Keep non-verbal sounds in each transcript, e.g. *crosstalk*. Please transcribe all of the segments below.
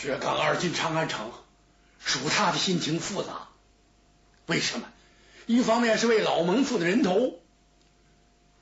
薛刚二进长安城，属他的心情复杂。为什么？一方面是为老蒙父的人头，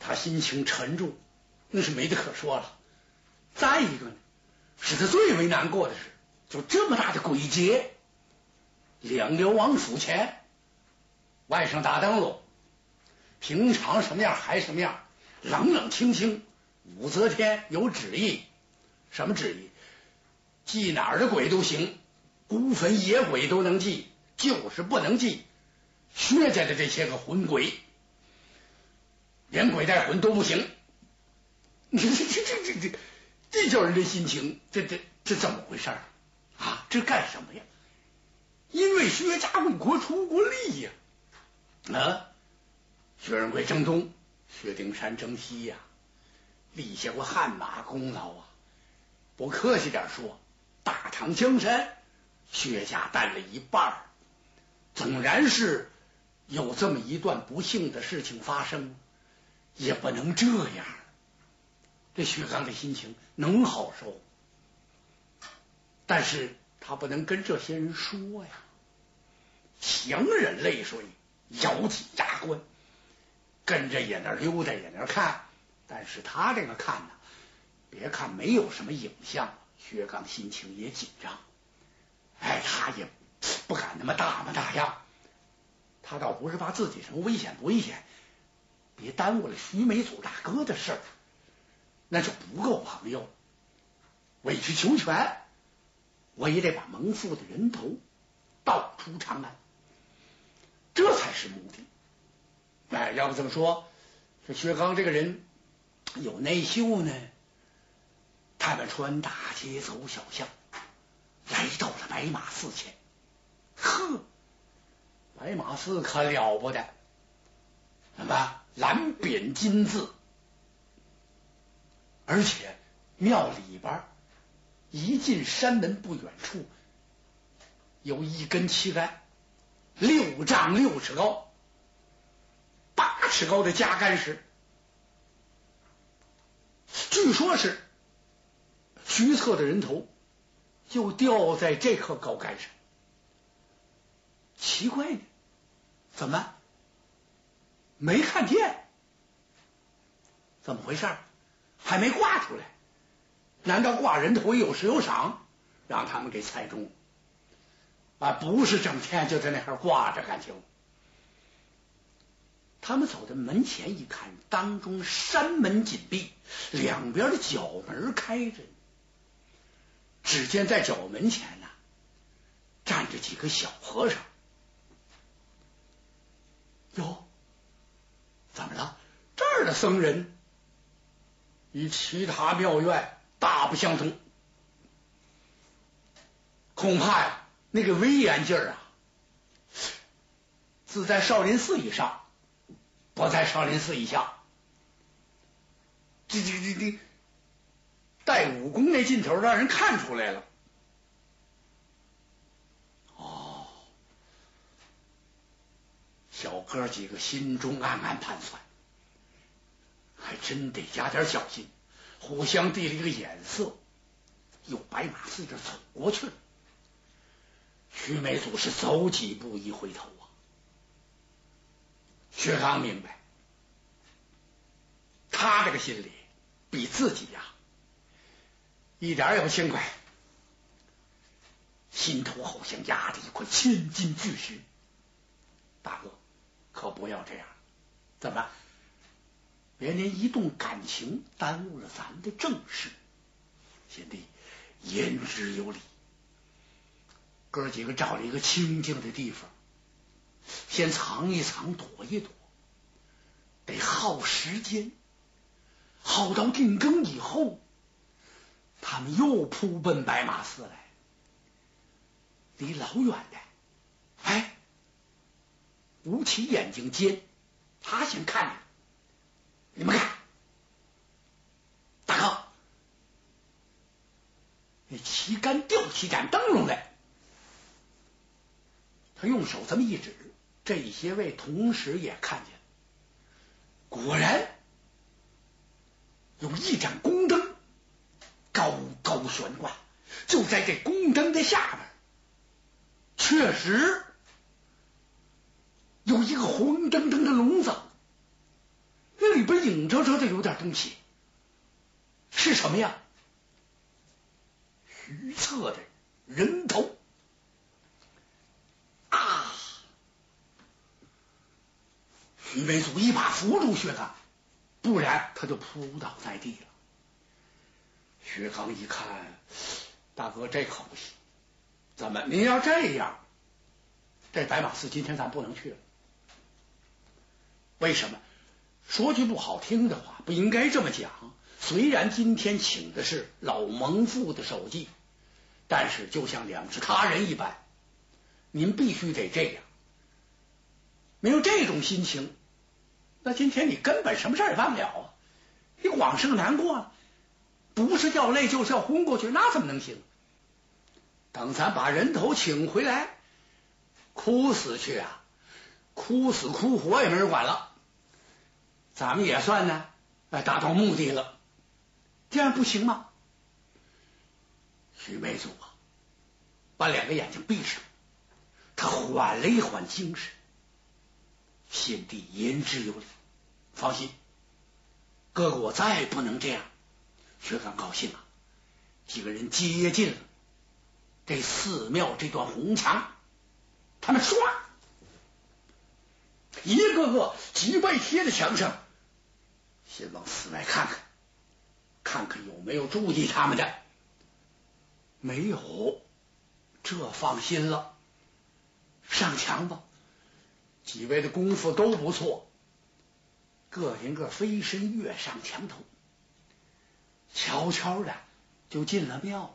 他心情沉重，那是没得可说了。再一个呢，使他最为难过的是，就这么大的鬼节，两流王府前，外甥打灯笼，平常什么样还什么样，冷冷清清。武则天有旨意，什么旨意？祭哪儿的鬼都行，孤坟野鬼都能祭，就是不能祭薛家的这些个魂鬼，连鬼带魂都不行。你 *laughs* 这这这这这这叫人的心情，这这这怎么回事啊？这干什么呀？因为薛家为国出过力呀！啊，薛仁贵征东，薛丁山征西呀。立下过汗马功劳啊！不客气点说，大唐江山，薛家担了一半。纵然是有这么一段不幸的事情发生，也不能这样。这薛刚的心情能好受，但是他不能跟这些人说呀，强忍泪水，咬紧牙关，跟着也那溜达，也那看。但是他这个看呢，别看没有什么影像，薛刚心情也紧张。哎，他也不敢那么大模大样。他倒不是怕自己什么危险不危险，别耽误了徐梅祖大哥的事儿，那就不够朋友。委曲求全，我也得把蒙父的人头盗出长安，这才是目的。哎，要不这么说，这薛刚这个人。有内秀呢。他们穿大街走小巷，来到了白马寺前。呵，白马寺可了不得，什么蓝匾金字，而且庙里边一进山门不远处，有一根旗杆，六丈六尺高，八尺高的加杆石。据说是徐策的人头就掉在这棵高杆上，奇怪呢，怎么没看见？怎么回事？还没挂出来？难道挂人头有时有赏，让他们给猜中？啊，不是整天就在那块挂着，感情。他们走到门前一看，当中山门紧闭，两边的角门开着。只见在角门前呢，站着几个小和尚。哟，怎么了？这儿的僧人与其他庙院大不相同，恐怕呀，那个威严劲儿啊，自在少林寺以上。不在少林寺以下，这这这这带武功那劲头，让人看出来了。哦，小哥几个心中暗暗盘算，还真得加点小心。互相递了一个眼色，又白马寺这走过去了。徐梅祖是走几步一回头啊。薛刚明白，他这个心里比自己呀一点也不轻快，心头好像压着一块千斤巨石。大哥，可不要这样，怎么别连一动感情耽误了咱的正事？贤弟言之有理，哥几个找了一个清静的地方。先藏一藏，躲一躲，得耗时间，耗到定更以后，他们又扑奔白马寺来。离老远的，哎，吴起眼睛尖，他先看着，你们看，大哥，那旗杆吊起盏灯笼来，他用手这么一指。这些位同时也看见，果然有一盏宫灯。高高悬挂，就在这宫灯的下边，确实有一个红澄澄的笼子，那里边影着着的有点东西，是什么呀？徐策的人头啊！徐悲祖一把扶住薛刚，不然他就扑倒在地了。薛刚一看，大哥这可不行，怎么您要这样？这白马寺今天咱不能去了。为什么？说句不好听的话，不应该这么讲。虽然今天请的是老蒙父的手迹。但是，就像两只他人一般，您必须得这样。没有这种心情，那今天你根本什么事也办不了啊！你光是个难过，不是掉泪就是要昏过去，那怎么能行？等咱把人头请回来，哭死去啊！哭死哭活也没人管了，咱们也算呢，哎达到目的了。这样不行吗？徐梅祖啊，把两个眼睛闭上，他缓了一缓精神，心底言之有理。放心，哥哥，我再不能这样。薛刚高兴啊，几个人接近了这寺庙这段红墙，他们唰，一个个脊背贴在墙上，先往寺外看看，看看有没有注意他们的。没有，这放心了。上墙吧，几位的功夫都不错，个人个飞身跃上墙头，悄悄的就进了庙了。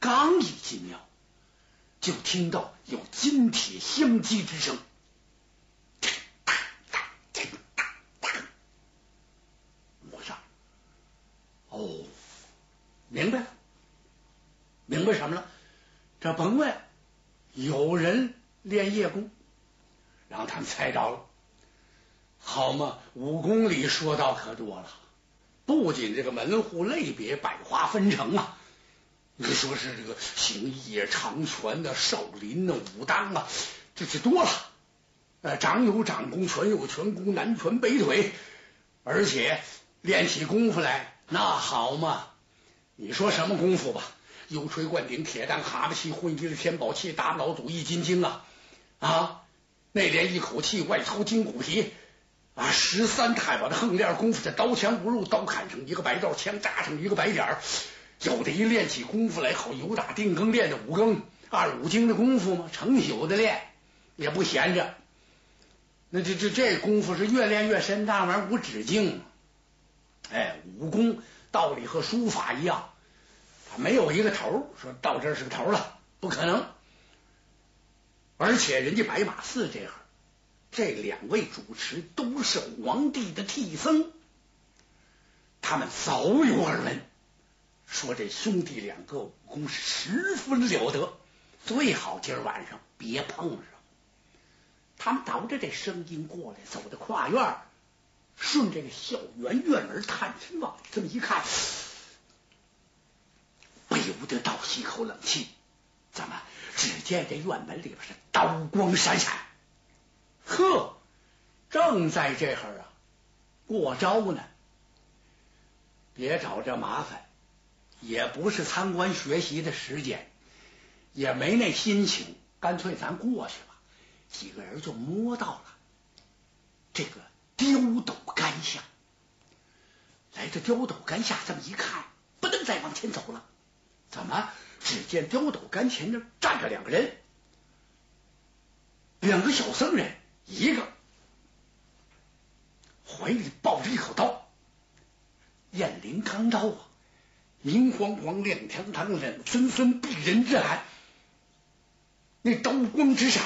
刚一进庙，就听到有金铁相击之声，我上，哦，明白了。明白什么了？这甭问，有人练夜功，让他们猜着了。好嘛，武功里说道可多了，不仅这个门户类别百花纷呈啊，你说是这个形意啊、长拳的、少林的、武当啊，这是多了。呃，掌有掌功，拳有拳功，南拳北腿，而且练起功夫来，那好嘛，你说什么功夫吧？油锤灌顶，铁蛋蛤蟆气，混一的天宝气，打老祖一斤斤啊！啊，内连一口气，外操筋骨皮啊！十三太保的横练功夫，这刀枪不入，刀砍成一个白道，枪扎成一个白点儿。有的一练起功夫来，好有打定更练的五更二五更的功夫嘛？成宿的练也不闲着。那这这这功夫是越练越深，那玩意儿无止境。哎，武功道理和书法一样。他没有一个头，说到这是个头了，不可能。而且人家白马寺这行，这两位主持都是皇帝的替僧，他们早有耳闻，说这兄弟两个武功十分了得，最好今儿晚上别碰上。他们倒着这声音过来，走到跨院，顺这个校园院门探身往这么一看。不由得倒吸一口冷气。怎么？只见这院门里边是刀光闪闪。呵，正在这会儿啊，过招呢。别找这麻烦，也不是参观学习的时间，也没那心情，干脆咱过去吧。几个人就摸到了这个刁斗杆下。来到刁斗杆下，这么一看，不能再往前走了。怎么？只见刁斗杆前那站着两个人，两个小僧人，一个怀里抱着一口刀，雁翎钢刀啊，明晃晃、亮堂堂、冷森森、逼人之寒，那刀光直闪。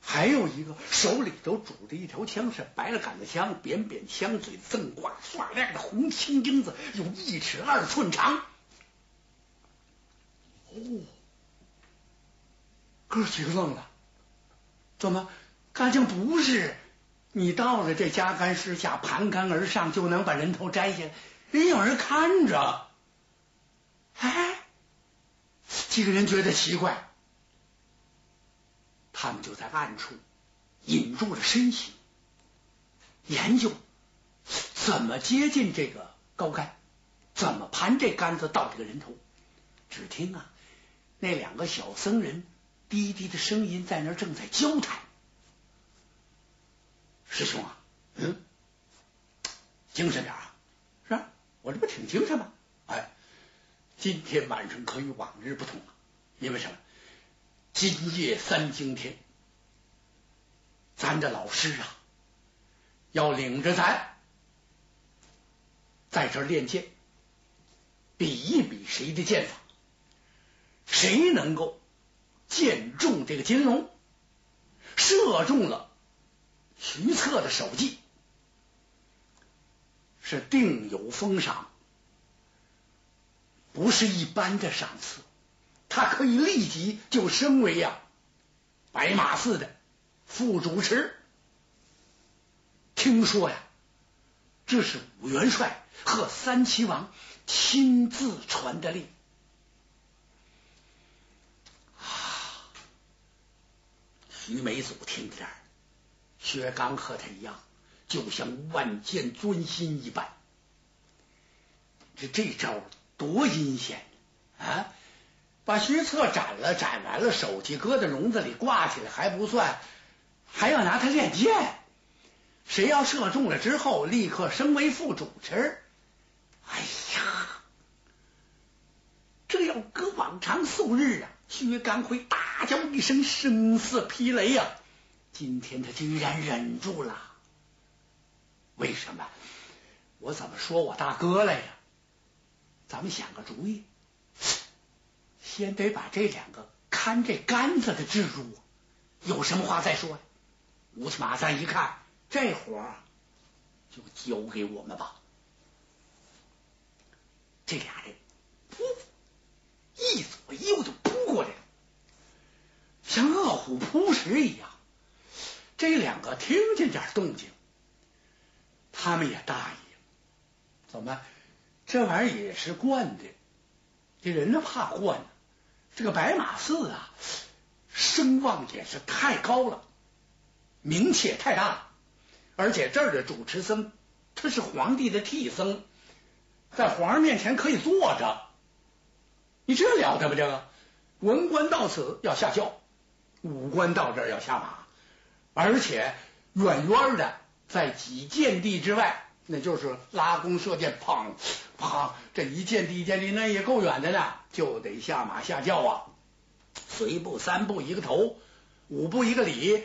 还有一个手里头拄着一条枪，是白了杆子枪，扁扁枪嘴，锃挂刷亮的红青缨子，有一尺二寸长。哦，哥几个愣了，怎么？干净不是？你到了这加杆石下，盘杆而上就能把人头摘下来？人有人看着，哎，几个人觉得奇怪，他们就在暗处引入了身形，研究怎么接近这个高杆，怎么盘这杆子到这个人头。只听啊，那两个小僧人低低的声音在那正在交谈。师兄啊，嗯，精神点啊，是吧？我这不挺精神吗？哎，今天晚上可与往日不同了，因为什么？今夜三更天，咱的老师啊，要领着咱在这练剑，比一比谁的剑法，谁能够剑中这个金龙，射中了。徐策的首级是定有封赏，不是一般的赏赐，他可以立即就升为呀白马寺的副主持。听说呀，这是武元帅和三齐王亲自传的令！徐梅祖听这儿。薛刚和他一样，就像万箭钻心一般。这这招多阴险啊！把徐策斩了，斩完了，手机搁在笼子里挂起来还不算，还要拿他练剑。谁要射中了之后，立刻升为副主持。哎呀，这要搁往常素日啊，薛刚会大叫一声，声似霹雷呀！今天他居然忍住了，为什么？我怎么说我大哥来呀？咱们想个主意，先得把这两个看这杆子的制住，有什么话再说呀。乌漆马三一看，这活儿就交给我们吧。这俩人噗，一左一右就扑过来了，像饿虎扑食一样。这两个听见点动静，他们也大意了。怎么？这玩意儿也是惯的，这人怕惯。这个白马寺啊，声望也是太高了，名气也太大了。而且这儿的主持僧，他是皇帝的替僧，在皇上面前可以坐着。你这了得不？这个文官到此要下轿，武官到这儿要下马。而且远远的，在几箭地之外，那就是拉弓射箭，砰砰，这一箭地一箭地，那也够远的呢，就得下马下轿啊。随步三步一个头，五步一个礼，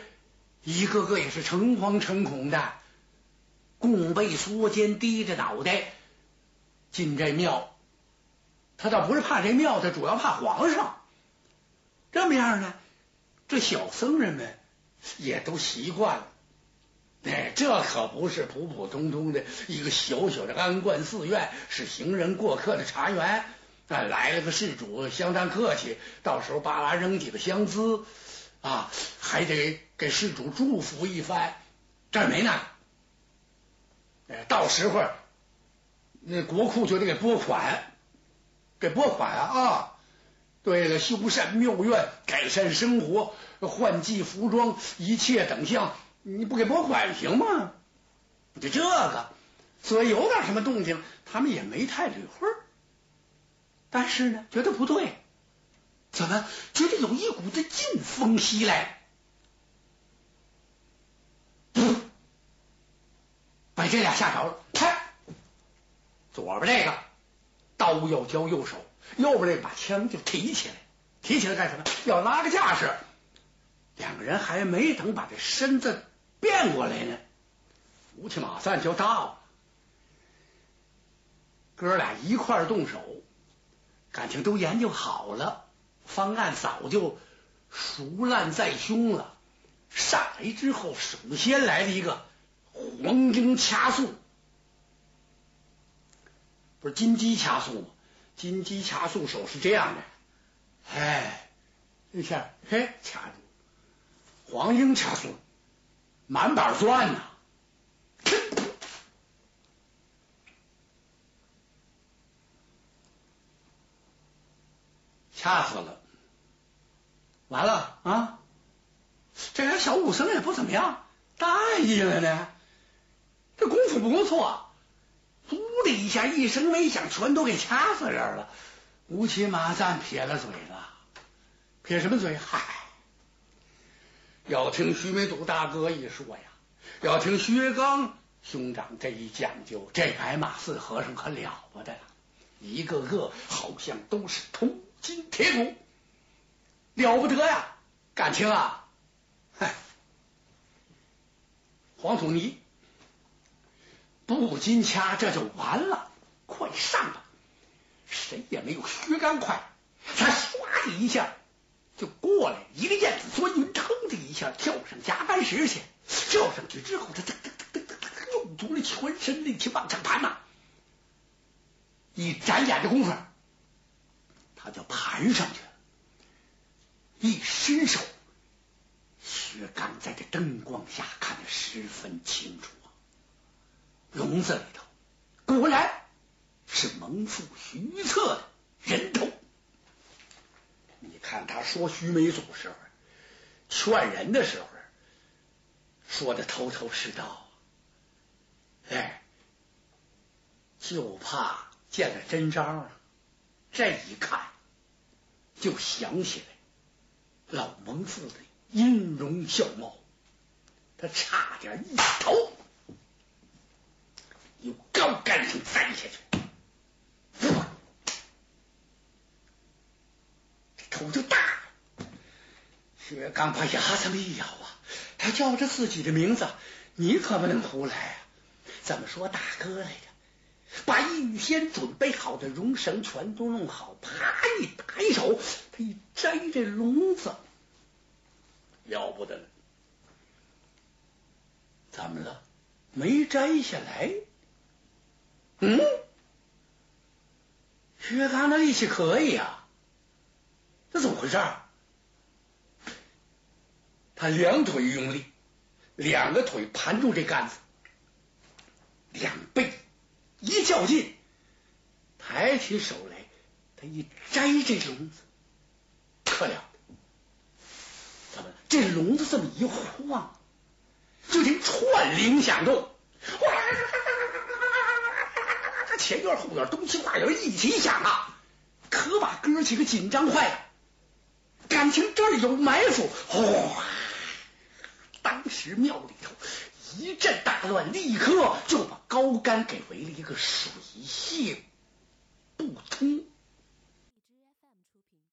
一个个也是诚惶诚恐的，弓背缩肩，低着脑袋进这庙。他倒不是怕这庙，他主要怕皇上。这么样呢，这小僧人们。也都习惯了，哎，这可不是普普通通的一个小小的安观寺院，是行人过客的茶园。啊，来了个事主，相当客气，到时候巴拉扔几个香资啊，还得给事主祝福一番。这儿没呢，哎，到时候那国库就得给拨款，给拨款啊。对了，修缮庙院，改善生活。换季服装，一切等项，你不给拨款行吗？就这个，所以有点什么动静，他们也没太理会。但是呢，觉得不对，怎么觉得有一股子劲风袭来？把这俩吓着了。开，左边这个刀要交右手，右边这把枪就提起来，提起来干什么？要拉个架势。两个人还没等把这身子变过来呢，乌漆马散就到了。哥俩一块动手，感情都研究好了，方案早就熟烂在胸了。上来之后，首先来了一个黄金掐素，不是金鸡掐素吗？金鸡掐素手是这样的，哎，一下嘿掐住。黄英掐素，满板钻呐，*coughs* 掐死了。完了啊！这俩小武生也不怎么样，大意了呢，这功夫不错，呜的一下，一声没响，全都给掐死人了。乌骑马赞撇了嘴了，撇什么嘴？嗨，要听徐梅祖大哥一说呀，要听薛刚兄长这一讲究，这白马寺和尚可了不得了，一个个好像都是铜筋铁骨，了不得呀！感情啊，嗨，黄土泥不金掐，这就完了，快上吧！谁也没有薛刚快，他唰的一下就过来，一个燕子钻云，腾的一下跳上夹板石去。跳上去之后，他噔噔噔噔噔，用足了全身力气往上攀呐。一眨眼的功夫，他就盘上去了。一伸手，薛刚在这灯光下看得十分清楚。笼子里头果然。是蒙父徐策的人头。你看他说徐梅祖时候，劝人的时候，说的头头是道。哎，就怕见了真章了。这一看，就想起来老蒙父的音容笑貌，他差点一头有高杆上栽下去。头就大了，薛刚把牙这么一咬啊，他叫着自己的名字，你可不能胡来啊！怎么说大哥来着？把预先准备好的绒绳全都弄好，啪一抬手，他一摘这笼子，要不得了！怎么了？没摘下来？嗯？薛刚的力气可以啊！这怎么回事？他两腿用力，两个腿盘住这杆子，两背一较劲，抬起手来，他一摘这笼子，可了，怎么这笼子这么一晃，就听串铃响动，哇，前院后院东西花园一起响啊，可把哥几个紧张坏了。感情这里有埋伏，哗！当时庙里头一阵大乱，立刻就把高杆给围了一个水泄不通。